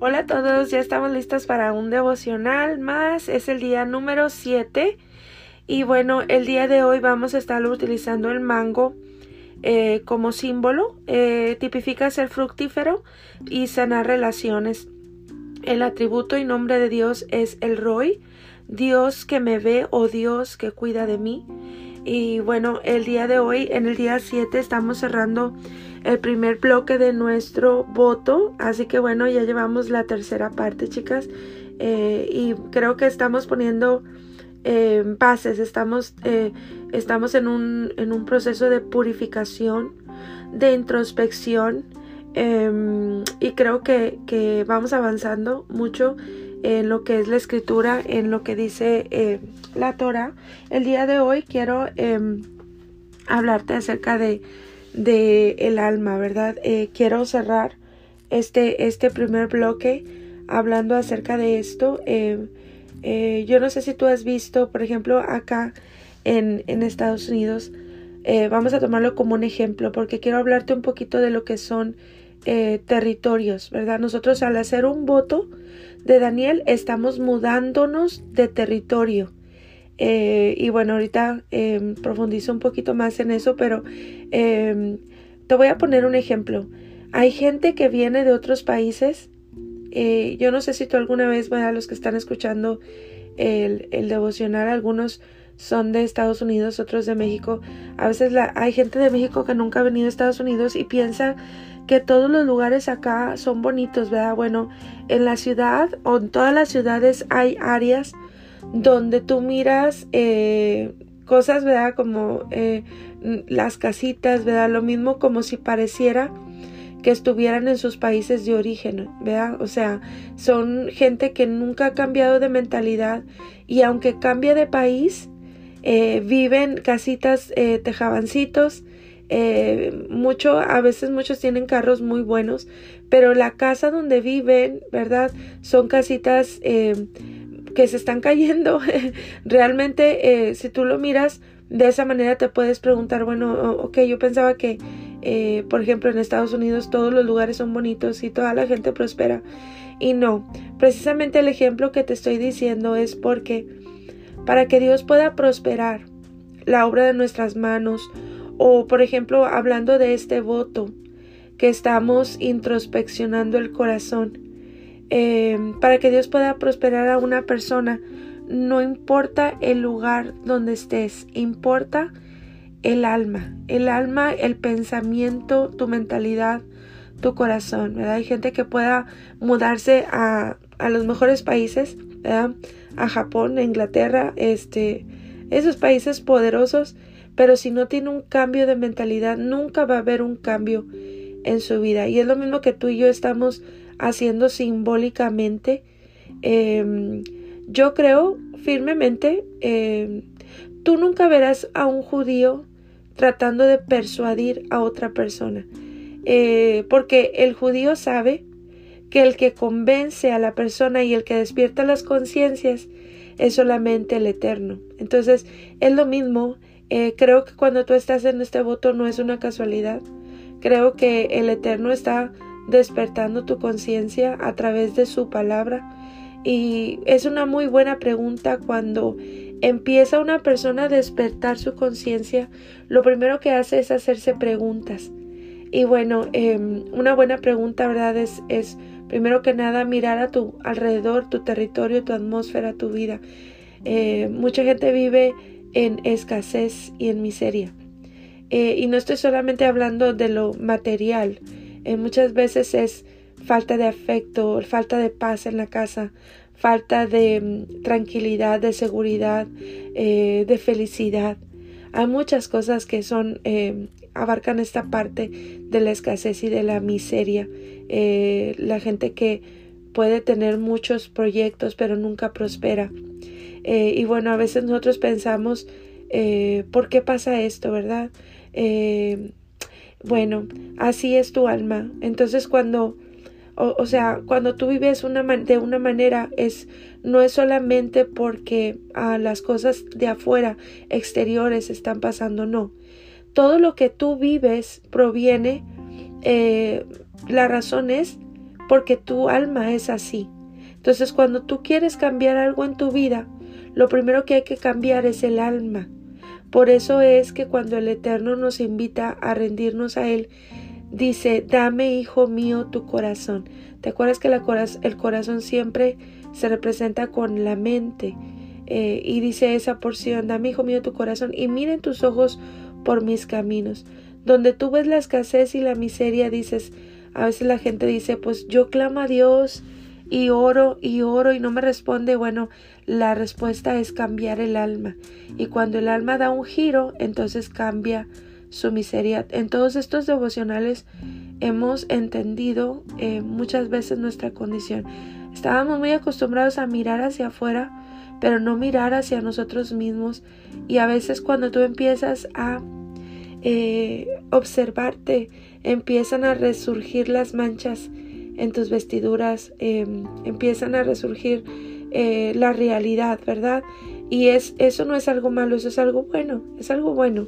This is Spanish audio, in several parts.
Hola a todos, ya estamos listos para un devocional más. Es el día número 7 y bueno, el día de hoy vamos a estar utilizando el mango eh, como símbolo. Eh, tipifica ser fructífero y sanar relaciones. El atributo y nombre de Dios es el Roy, Dios que me ve o Dios que cuida de mí. Y bueno, el día de hoy, en el día 7, estamos cerrando el primer bloque de nuestro voto. Así que bueno, ya llevamos la tercera parte, chicas. Eh, y creo que estamos poniendo eh, bases, estamos, eh, estamos en, un, en un proceso de purificación, de introspección. Em, y creo que, que, vamos avanzando mucho en lo que es la escritura, en lo que dice la Torah. El día de hoy quiero em, hablarte acerca de de el alma, ¿verdad? Eh, quiero cerrar este, este primer bloque hablando acerca de esto. Eh, eh, yo no sé si tú has visto, por ejemplo, acá en, en Estados Unidos, vamos a tomarlo como un ejemplo porque quiero hablarte un poquito de lo que son territorios, ¿verdad? Nosotros al hacer un voto de Daniel estamos mudándonos de territorio. Eh, y bueno, ahorita eh, profundizo un poquito más en eso, pero em, te voy a poner un ejemplo. Hay gente que viene de otros países. Eh, yo no sé si tú alguna vez, a los que están escuchando el, el, devocional, algunos son de Estados Unidos, otros de México. A veces la, hay gente de México que nunca ha venido a Estados Unidos y piensa que todos los lugares acá son bonitos, ¿verdad? Bueno, en la ciudad o en todas las ciudades hay áreas donde tú miras eh, cosas, ¿verdad? Como eh, las casitas, ¿verdad? Lo mismo como si pareciera que estuvieran en sus países de origen, ¿verdad? O sea, son gente que nunca ha cambiado de mentalidad y aunque cambie de país, eh, viven casitas, tejabancitos, mucho, a veces muchos tienen carros muy buenos, pero la casa donde viven, ¿verdad? Son casitas que se están cayendo. Realmente, eh, si tú lo miras de esa manera, te puedes preguntar, bueno, ok, yo pensaba que, eh, por ejemplo, en Estados Unidos todos los lugares son bonitos y toda la gente prospera. Y no, precisamente el ejemplo que te estoy diciendo es porque para que Dios pueda prosperar la obra de nuestras manos, o por ejemplo, hablando de este voto, que estamos introspeccionando el corazón, Em, para que Dios pueda prosperar a una persona, no importa el lugar donde estés, importa el alma, el alma, el pensamiento, tu mentalidad, tu corazón. Hay gente que pueda mudarse a, a los mejores países. A Japón, a Inglaterra, este, esos países poderosos, pero si no tiene un cambio de mentalidad, nunca va a haber un cambio en su vida. Y es lo mismo que tú y yo estamos haciendo simbólicamente. Em, yo creo firmemente, em, tú nunca verás a un judío tratando de persuadir a otra persona, eh, porque el judío sabe que el que convence a la persona y el que despierta las conciencias es solamente el eterno. Entonces, es lo mismo. Eh, creo que cuando tú estás en este voto no es una casualidad. Creo que el eterno está despertando tu conciencia a través de su palabra. Y es una muy buena pregunta cuando empieza una persona a despertar su conciencia, lo primero que hace es hacerse preguntas. Y bueno, em, una buena pregunta, ¿verdad? Es, es primero que nada mirar a tu alrededor, tu territorio, tu atmósfera, tu vida. Eh, mucha gente vive en escasez y en miseria. Eh, y no estoy solamente hablando de lo material, eh, muchas veces es falta de afecto, falta de paz en la casa, falta de mm, tranquilidad, de seguridad, eh, de felicidad. Hay muchas cosas que son eh, abarcan esta parte de la escasez y de la miseria. la gente que puede tener muchos proyectos pero nunca prospera. Y bueno, a veces nosotros pensamos, ¿por qué pasa esto, verdad? Bueno, así es tu alma. Entonces cuando, o, sea, cuando tú vives una de una manera, es, no es solamente porque ah, las cosas de afuera, exteriores, están pasando, no. Todo lo que tú vives proviene, eh, la razón es porque tu alma es así. Entonces cuando tú quieres cambiar algo en tu vida, lo primero que hay que cambiar es el alma. Por eso es que cuando el Eterno nos invita a rendirnos a Él, dice, dame, hijo mío, tu corazón. ¿Te acuerdas que el corazón siempre se representa con la mente? Eh, y dice esa porción, dame, hijo mío, tu corazón y miren tus ojos por mis caminos. Donde tú ves la escasez y la miseria, dices, a veces la gente dice, pues yo clamo a Dios y oro y oro y no me responde. Bueno, la respuesta es cambiar el alma. Y cuando el alma da un giro, entonces cambia su miseria. En todos estos devocionales hemos entendido eh, muchas veces nuestra condición. Estábamos muy acostumbrados a mirar hacia afuera, pero no mirar hacia nosotros mismos. Y a veces cuando tú empiezas a eh, observarte, empiezan a resurgir las manchas en tus vestiduras, em, empiezan a resurgir eh, la realidad, ¿verdad? Y es, eso no es algo malo, eso es algo bueno, es algo bueno.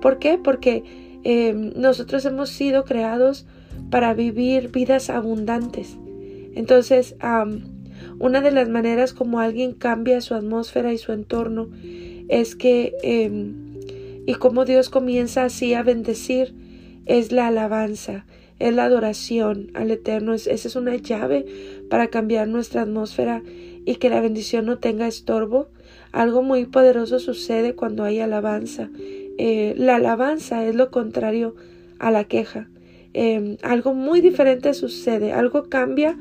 ¿Por qué? Porque em, nosotros hemos sido creados para vivir vidas abundantes. Entonces, una de las maneras como alguien cambia su atmósfera y su entorno es que, em, y como Dios comienza así a bendecir, es la alabanza, es la adoración al Eterno. esa es una llave para cambiar nuestra atmósfera y que la bendición no tenga estorbo. Algo muy poderoso sucede cuando hay alabanza. Eh, la alabanza es lo contrario a la queja. Em, algo muy diferente sucede, algo cambia,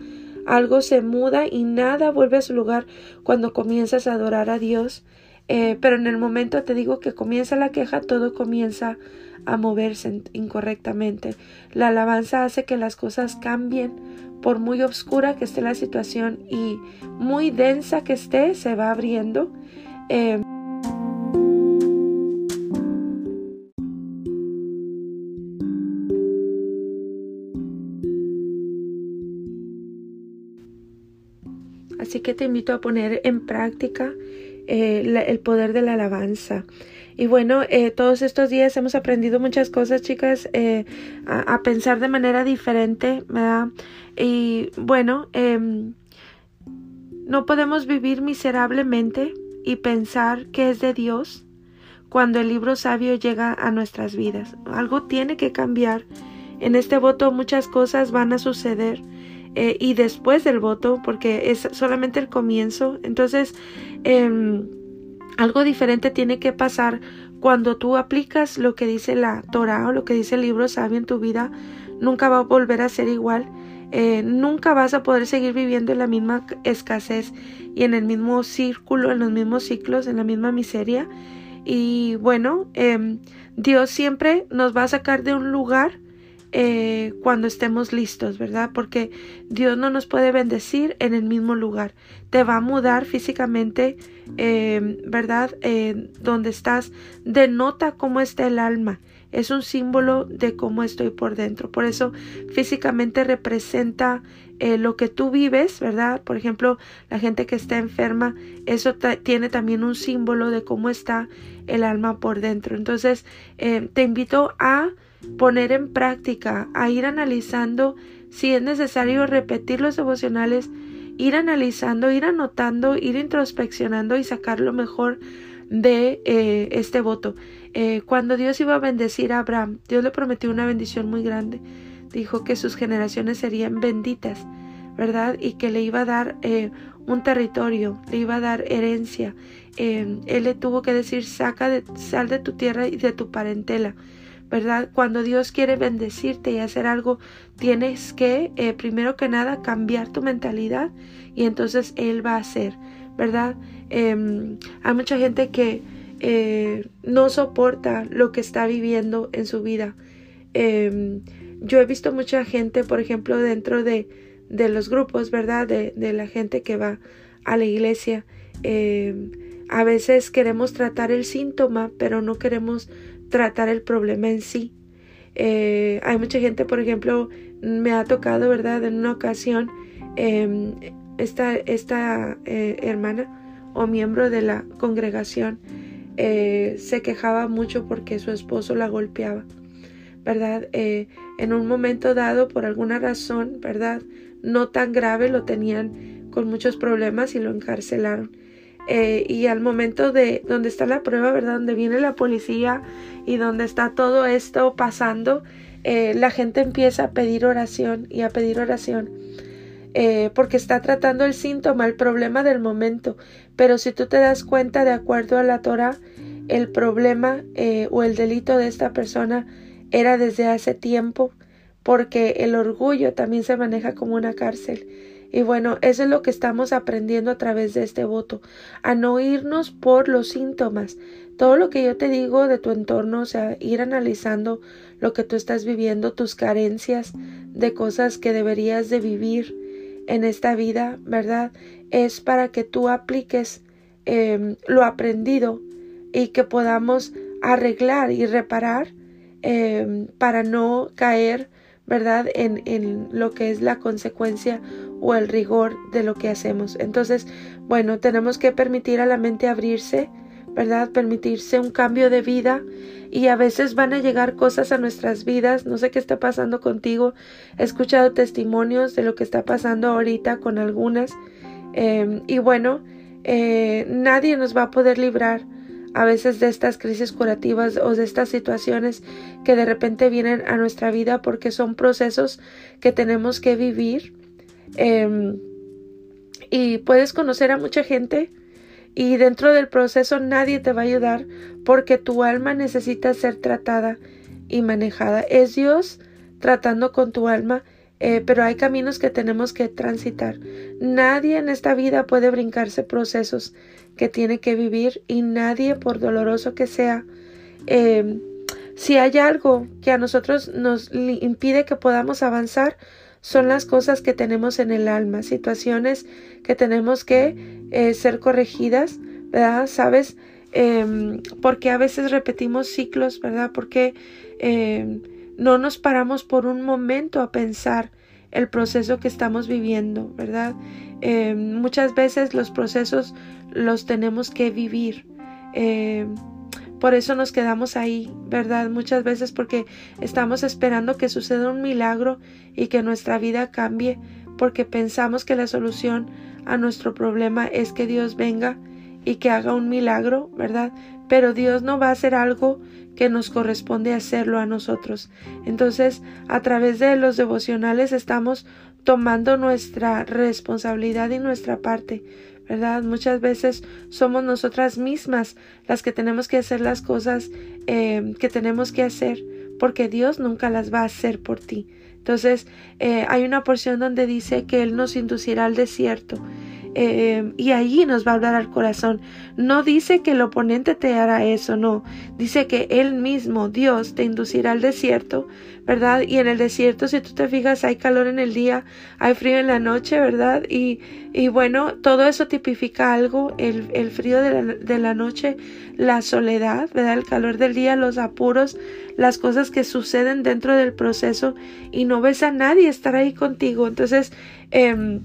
algo se muda y nada vuelve a su lugar cuando comienzas a adorar a Dios. Eh, pero en el momento te digo que comienza la queja, todo comienza a moverse incorrectamente. La alabanza hace que las cosas cambien, por muy oscura que esté la situación y muy densa que esté, se va abriendo. Eh, Así que te invito a poner en práctica eh, el poder de la alabanza. Y bueno, eh, todos estos días hemos aprendido muchas cosas, chicas, eh, a, pensar de manera diferente, ¿verdad? Y bueno, em, no podemos vivir miserablemente y pensar que es de Dios cuando el libro sabio llega a nuestras vidas. Algo tiene que cambiar. En este voto muchas cosas van a suceder. Eh, y después del voto, porque es solamente el comienzo. Entonces, eh, algo diferente tiene que pasar cuando tú aplicas lo que dice la Torah o lo que dice el libro sabio en tu vida. Nunca va a volver a ser igual. Eh, nunca vas a poder seguir viviendo en la misma escasez y en el mismo círculo, en los mismos ciclos, en la misma miseria. Y bueno, eh, Dios siempre nos va a sacar de un lugar eh, cuando estemos listos, ¿verdad? Porque Dios no nos puede bendecir en el mismo lugar. Te va a mudar físicamente, eh, ¿verdad? Eh, donde estás, denota cómo está el alma. Es un símbolo de cómo estoy por dentro. Por eso físicamente representa lo que tú vives, ¿verdad? Por ejemplo, la gente que está enferma, eso tiene también un símbolo de cómo está el alma por dentro. Entonces, te invito a poner en práctica, a ir analizando si es necesario repetir los devocionales, ir analizando, ir anotando, ir introspeccionando y sacar lo mejor de eh, este voto. Eh, cuando Dios iba a bendecir a Abraham, Dios le prometió una bendición muy grande. Dijo que sus generaciones serían benditas, ¿verdad? Y que le iba a dar eh, un territorio, le iba a dar herencia. él le tuvo que decir, saca de, sal de tu tierra y de tu parentela. ¿Verdad? Cuando Dios quiere bendecirte y hacer algo, tienes que, eh, primero que nada, cambiar tu mentalidad y entonces Él va a hacer, ¿verdad? Em, hay mucha gente que eh, no soporta lo que está viviendo en su vida. Em, yo he visto mucha gente, por ejemplo, dentro de, de los grupos, ¿verdad? De, de, la gente que va a la iglesia. Em, a veces queremos tratar el síntoma, pero no queremos tratar el problema en sí. Eh, hay mucha gente, por ejemplo, me ha tocado, ¿verdad? En una ocasión, em, esta, esta eh, hermana o miembro de la congregación eh, se quejaba mucho porque su esposo la golpeaba, ¿verdad? en un momento dado, por alguna razón, ¿verdad? no tan grave, lo tenían con muchos problemas y lo encarcelaron. Eh, y al momento de donde está la prueba, ¿verdad? Donde viene la policía y donde está todo esto pasando, eh, la gente empieza a pedir oración y a pedir oración. Eh, porque está tratando el síntoma, el problema del momento. Pero si tú te das cuenta, de acuerdo a la Torah, el problema o el delito de esta persona era desde hace tiempo, porque el orgullo también se maneja como una cárcel. Y bueno, eso es lo que estamos aprendiendo a través de este voto, a no irnos por los síntomas. Todo lo que yo te digo de tu entorno, o sea, ir analizando lo que tú estás viviendo, tus carencias de cosas que deberías de vivir en esta vida, ¿verdad? Es para que tú apliques em, lo aprendido y que podamos arreglar y reparar em, para no caer ¿verdad? En, en, lo que es la consecuencia o el rigor de lo que hacemos. Entonces, bueno, tenemos que permitir a la mente abrirse, ¿verdad? Permitirse un cambio de vida y a veces van a llegar cosas a nuestras vidas. No sé qué está pasando contigo. He escuchado testimonios de lo que está pasando ahorita con algunas. Em, y bueno, eh, nadie nos va a poder librar a veces de estas crisis curativas o de estas situaciones que de repente vienen a nuestra vida porque son procesos que tenemos que vivir. Em, y puedes conocer a mucha gente y dentro del proceso nadie te va a ayudar porque tu alma necesita ser tratada y manejada. Es Dios tratando con tu alma, eh, pero hay caminos que tenemos que transitar. Nadie en esta vida puede brincarse procesos que tiene que vivir y nadie, por doloroso que sea, em, si hay algo que a nosotros nos impide que podamos avanzar, son las cosas que tenemos en el alma, situaciones que tenemos que eh, ser corregidas, ¿verdad? ¿Sabes? Eh, porque a veces repetimos ciclos, ¿verdad? Porque em, no nos paramos por un momento a pensar el proceso que estamos viviendo, ¿verdad? muchas veces los procesos los tenemos que vivir. Por eso nos quedamos ahí, ¿verdad? Muchas veces porque estamos esperando que suceda un milagro y que nuestra vida cambie, porque pensamos que la solución a nuestro problema es que Dios venga y que haga un milagro, ¿verdad? Pero Dios no va a hacer algo que nos corresponde hacerlo a nosotros. Entonces, a través de los devocionales estamos tomando nuestra responsabilidad y nuestra parte ¿verdad? Muchas veces somos nosotras mismas las que tenemos que hacer las cosas eh, que tenemos que hacer, porque Dios nunca las va a hacer por ti. Entonces, eh, hay una porción donde dice que Él nos inducirá al desierto. Eh, y allí nos va a hablar al corazón. No dice que el oponente te hará eso, no. Dice que Él mismo, Dios, te inducirá al desierto, ¿verdad? Y en el desierto, si tú te fijas, hay calor en el día, hay frío en la noche, ¿verdad? Y, y bueno, todo eso tipifica algo, el, el frío de la, de la, noche, la soledad, ¿verdad? El calor del día, los apuros, las cosas que suceden dentro del proceso y no ves a nadie estar ahí contigo. Entonces, eh,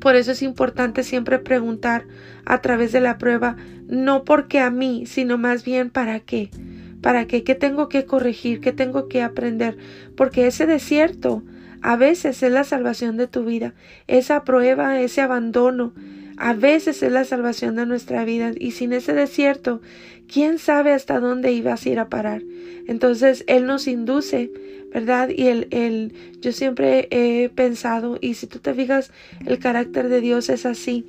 por eso es importante siempre preguntar a través de la prueba, no porque a mí, sino más bien para qué. ¿Para qué? ¿Qué tengo que corregir? ¿Qué tengo que aprender? Porque ese desierto a veces es la salvación de tu vida. Esa prueba, ese abandono, a veces es la salvación de nuestra vida. Y sin ese desierto, ¿quién sabe hasta dónde ibas a ir a parar? Entonces, Él nos induce ¿verdad? Y el, el, yo siempre he pensado, y si tú te fijas, el carácter de Dios es así.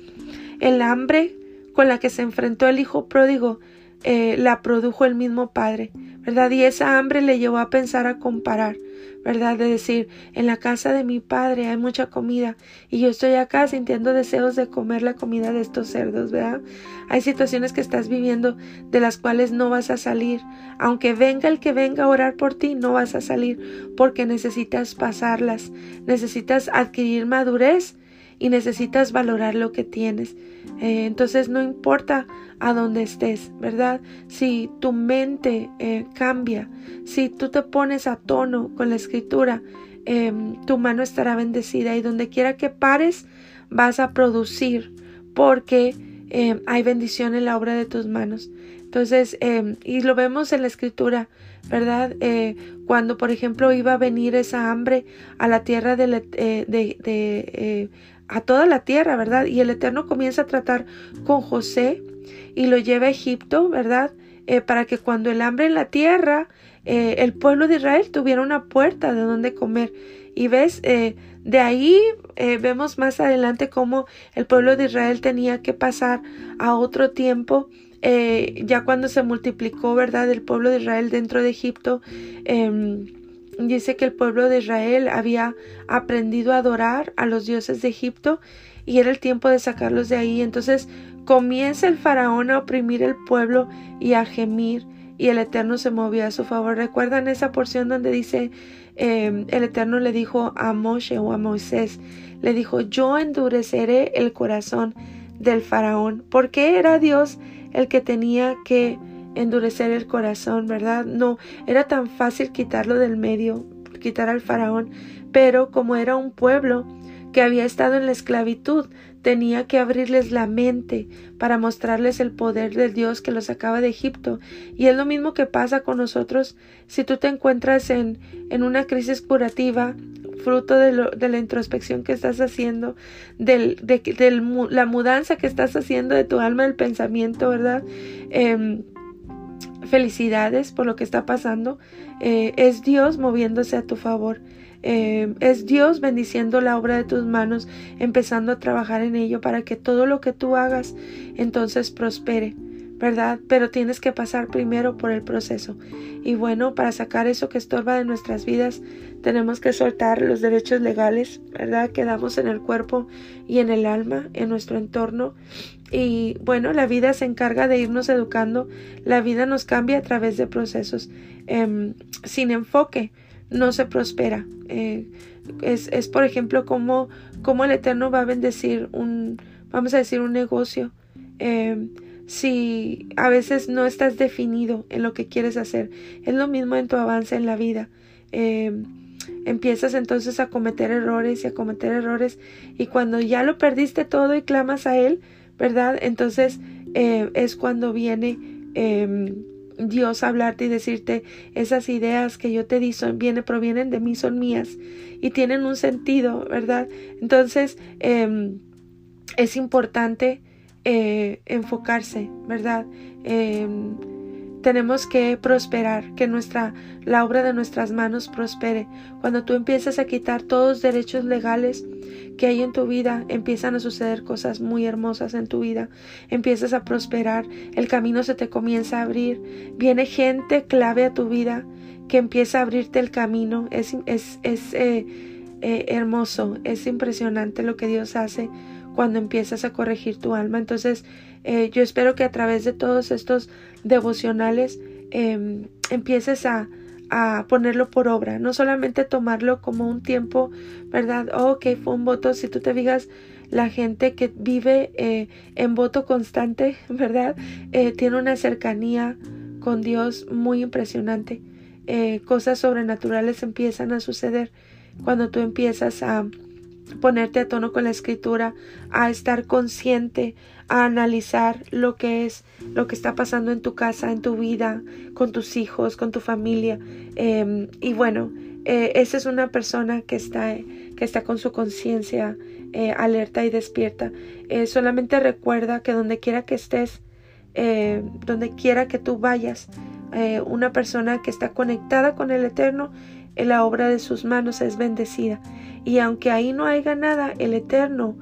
El hambre con la que se enfrentó el hijo pródigo eh, la produjo el mismo Padre, ¿verdad? Y esa hambre le llevó a pensar a comparar. ¿verdad? De decir, en la casa de mi padre hay mucha comida y yo estoy acá sintiendo deseos de comer la comida de estos cerdos, ¿verdad? Hay situaciones que estás viviendo de las cuales no vas a salir. Aunque venga el que venga a orar por ti, no vas a salir porque necesitas pasarlas, necesitas adquirir madurez y necesitas valorar lo que tienes. Eh, entonces no importa a dónde estés, ¿verdad? Si tu mente eh, cambia, si tú te pones a tono con la escritura, em, tu mano estará bendecida y donde quiera que pares vas a producir porque em, hay bendición en la obra de tus manos. Entonces, em, y lo vemos en la escritura, ¿verdad? Eh, cuando, por ejemplo, iba a venir esa hambre a la tierra de, a toda la tierra, ¿verdad? Y el Eterno comienza a tratar con José y lo lleva a Egipto, ¿verdad? para que cuando el hambre en la tierra, el pueblo de Israel tuviera una puerta de donde comer. Y ves, de ahí vemos más adelante cómo el pueblo de Israel tenía que pasar a otro tiempo eh, ya cuando se multiplicó, ¿verdad?, el pueblo de Israel dentro de Egipto, em, dice que el pueblo de Israel había aprendido a adorar a los dioses de Egipto y era el tiempo de sacarlos de ahí. Entonces comienza el faraón a oprimir el pueblo y a gemir y el Eterno se movía a su favor. ¿Recuerdan esa porción donde dice em, el Eterno le dijo a Moshe o a Moisés, le dijo, yo endureceré el corazón del faraón, porque era Dios el que tenía que endurecer el corazón, ¿verdad? No, era tan fácil quitarlo del medio, quitar al faraón, pero como era un pueblo que había estado en la esclavitud, tenía que abrirles la mente para mostrarles el poder de Dios que los sacaba de Egipto. Y es lo mismo que pasa con nosotros si tú te encuentras en, en una crisis curativa fruto de, la introspección que estás haciendo, de, la mudanza que estás haciendo de tu alma, del pensamiento, ¿verdad? Em, felicidades por lo que está pasando. Eh, es Dios moviéndose a tu favor. Em, es Dios bendiciendo la obra de tus manos, empezando a trabajar en ello para que todo lo que tú hagas entonces prospere. ¿verdad? Pero tienes que pasar primero por el proceso. Y bueno, para sacar eso que estorba de nuestras vidas, tenemos que soltar los derechos legales, ¿verdad? Que damos en el cuerpo y en el alma, en nuestro entorno. Y bueno, la vida se encarga de irnos educando, la vida nos cambia a través de procesos. Em, sin enfoque no se prospera. Eh, es, es, por ejemplo, como, como el Eterno va a bendecir un, vamos a decir, un negocio. Eh, si a veces no estás definido en lo que quieres hacer. Es lo mismo en tu avance en la vida. Em, empiezas entonces a cometer errores y a cometer errores y cuando ya lo perdiste todo y clamas a Él, ¿verdad? Entonces eh, es cuando viene em, Dios a hablarte y decirte esas ideas que yo te di son, viene, provienen de mí, son mías y tienen un sentido, ¿verdad? Entonces em, es importante eh, enfocarse, ¿verdad? Em, tenemos que prosperar, que nuestra, la obra de nuestras manos prospere. Cuando tú empiezas a quitar todos los derechos legales que hay en tu vida, empiezan a suceder cosas muy hermosas en tu vida. Empiezas a prosperar, el camino se te comienza a abrir, viene gente clave a tu vida que empieza a abrirte el camino. Es, es, es eh, eh, hermoso, es impresionante lo que Dios hace cuando empiezas a corregir tu alma. Entonces, eh, yo espero que a través de todos estos devocionales em, empieces a, a, ponerlo por obra, no solamente tomarlo como un tiempo, ¿verdad? Oh, ok, fue un voto. Si tú te digas, la gente que vive eh, en voto constante, ¿verdad? Eh, tiene una cercanía con Dios muy impresionante. cosas sobrenaturales empiezan a suceder cuando tú empiezas a ponerte a tono con la escritura, a estar consciente, a analizar lo que es, lo que está pasando en tu casa, en tu vida, con tus hijos, con tu familia. Em, y bueno, eh, esa es una persona que está, que está con su conciencia eh, alerta y despierta. Eh, solamente recuerda que donde quiera que estés, donde quiera que tú vayas, una persona que está conectada con el Eterno, la obra de sus manos es bendecida. Y aunque ahí no haya nada, el Eterno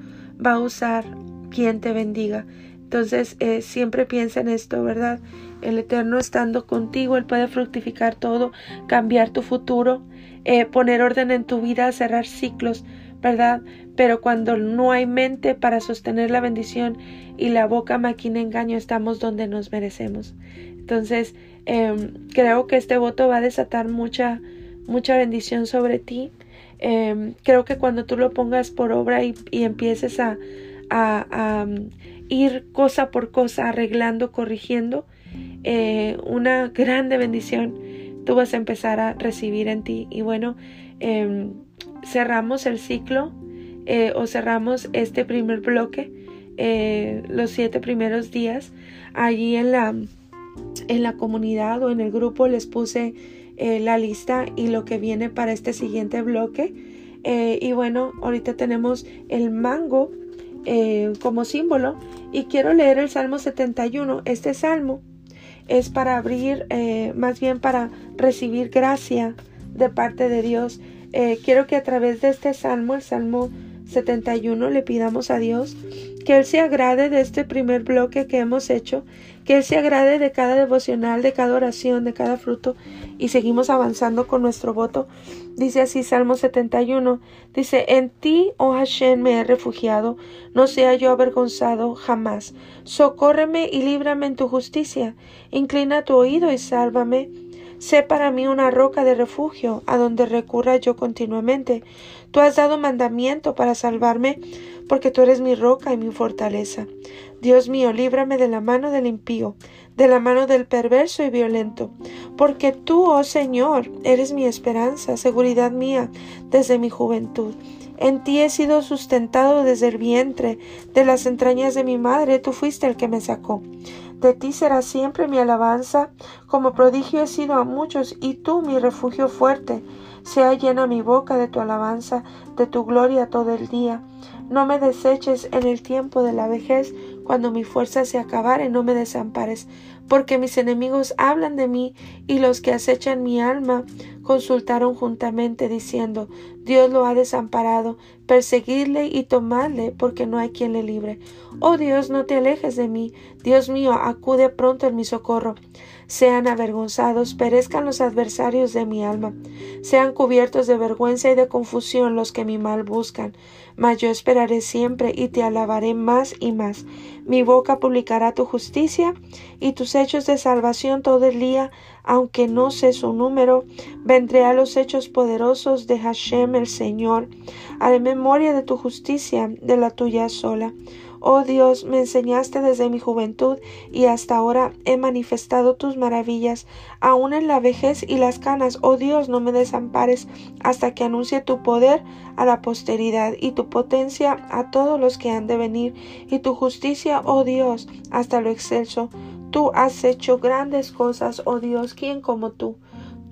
va a usar quien te bendiga. Entonces, eh, siempre piensa en esto, ¿verdad? El Eterno estando contigo, Él puede fructificar todo, cambiar tu futuro, eh, poner orden en tu vida, cerrar ciclos, ¿verdad? Pero cuando no hay mente para sostener la bendición y la boca maquina engaño, estamos donde nos merecemos. Entonces, em, creo que este voto va a desatar mucha, mucha bendición sobre ti. Em, creo que cuando tú lo pongas por obra y, empieces a, um, ir cosa por cosa, arreglando, corrigiendo, eh, una grande bendición tú vas a empezar a recibir en ti. Y bueno, em, cerramos el ciclo eh, o cerramos este primer bloque, eh, los siete primeros días, allí en la en la comunidad o en el grupo les puse eh, la lista y lo que viene para este siguiente bloque. Eh, y bueno, ahorita tenemos el mango eh, como símbolo y quiero leer el Salmo 71. Este salmo es para abrir, más bien para recibir gracia de parte de Dios. quiero que a través de este salmo, el Salmo 71, le pidamos a Dios que Él se agrade de este primer bloque que hemos hecho, que Él se agrade de cada devocional, de cada oración, de cada fruto, y seguimos avanzando con nuestro voto. Dice así Salmo 71, dice, En ti, oh Hashem, me he refugiado, no sea yo avergonzado jamás. Socórreme y líbrame en tu justicia, inclina tu oído y sálvame. Sé para mí una roca de refugio, a donde recurra yo continuamente. Tú has dado mandamiento para salvarme, porque tú eres mi roca y mi fortaleza. Dios mío, líbrame de la mano del impío, de la mano del perverso y violento, porque tú, oh Señor, eres mi esperanza, seguridad mía desde mi juventud. En ti he sido sustentado desde el vientre, de las entrañas de mi madre, tú fuiste el que me sacó. De ti será siempre mi alabanza, como prodigio he sido a muchos, y tú mi refugio fuerte. Sea llena mi boca de tu alabanza, de tu gloria todo el día. No me deseches en el tiempo de la vejez, cuando mi fuerza se acabare, no me desampares, porque mis enemigos hablan de mí y los que acechan mi alma consultaron juntamente diciendo Dios lo ha desamparado, perseguidle y tomadle, porque no hay quien le libre. Oh Dios, no te alejes de mí, Dios mío, acude pronto en mi socorro sean avergonzados, perezcan los adversarios de mi alma, sean cubiertos de vergüenza y de confusión los que mi mal buscan. Mas yo esperaré siempre y te alabaré más y más. Mi boca publicará tu justicia y tus hechos de salvación todo el día, aunque no sé su número. Vendré a los hechos poderosos de Hashem el Señor. Haré memoria de tu justicia, de la tuya sola. Oh Dios, me enseñaste desde mi juventud y hasta ahora he manifestado tus maravillas, aun en la vejez y las canas. Oh Dios, no me desampares hasta que anuncie tu poder a la posteridad y tu potencia a todos los que han de venir y tu justicia, oh Dios, hasta lo excelso. Tú has hecho grandes cosas, oh Dios, ¿quién como tú?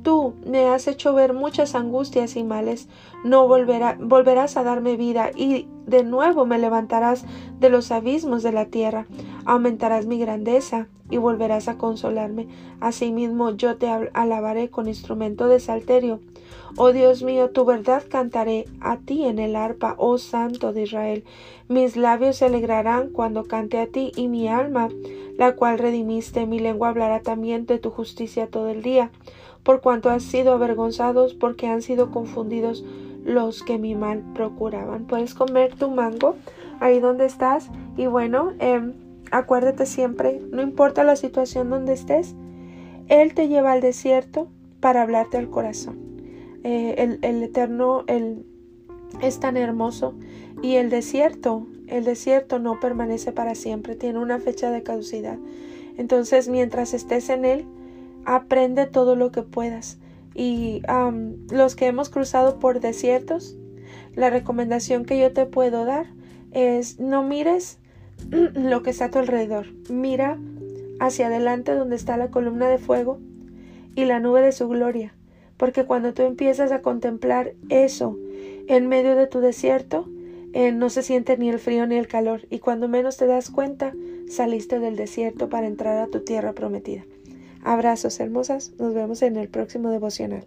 Tú me has hecho ver muchas angustias y males. No volverás a darme vida y de nuevo me levantarás de los abismos de la tierra. Aumentarás mi grandeza y volverás a consolarme. Asimismo yo te alabaré con instrumento de salterio. Oh Dios mío, tu verdad cantaré a ti en el arpa, oh Santo de Israel. Mis labios se alegrarán cuando cante a ti y mi alma, la cual redimiste, mi lengua hablará también de tu justicia todo el día por cuanto han sido avergonzados, porque han sido confundidos los que mi mal procuraban. Puedes comer tu mango ahí donde estás y bueno, em, acuérdate siempre, no importa la situación donde estés, Él te lleva al desierto para hablarte al corazón. Eh, el, el, Eterno el, es tan hermoso y el desierto, el desierto no permanece para siempre, tiene una fecha de caducidad. Entonces, mientras estés en Él, aprende todo lo que puedas. Y los que hemos cruzado por desiertos, la recomendación que yo te puedo dar es no mires lo que está a tu alrededor. Mira hacia adelante donde está la columna de fuego y la nube de su gloria. Porque cuando tú empiezas a contemplar eso en medio de tu desierto, eh, no se siente ni el frío ni el calor. Y cuando menos te das cuenta, saliste del desierto para entrar a tu tierra prometida. Abrazos hermosas, nos vemos en el próximo devocional.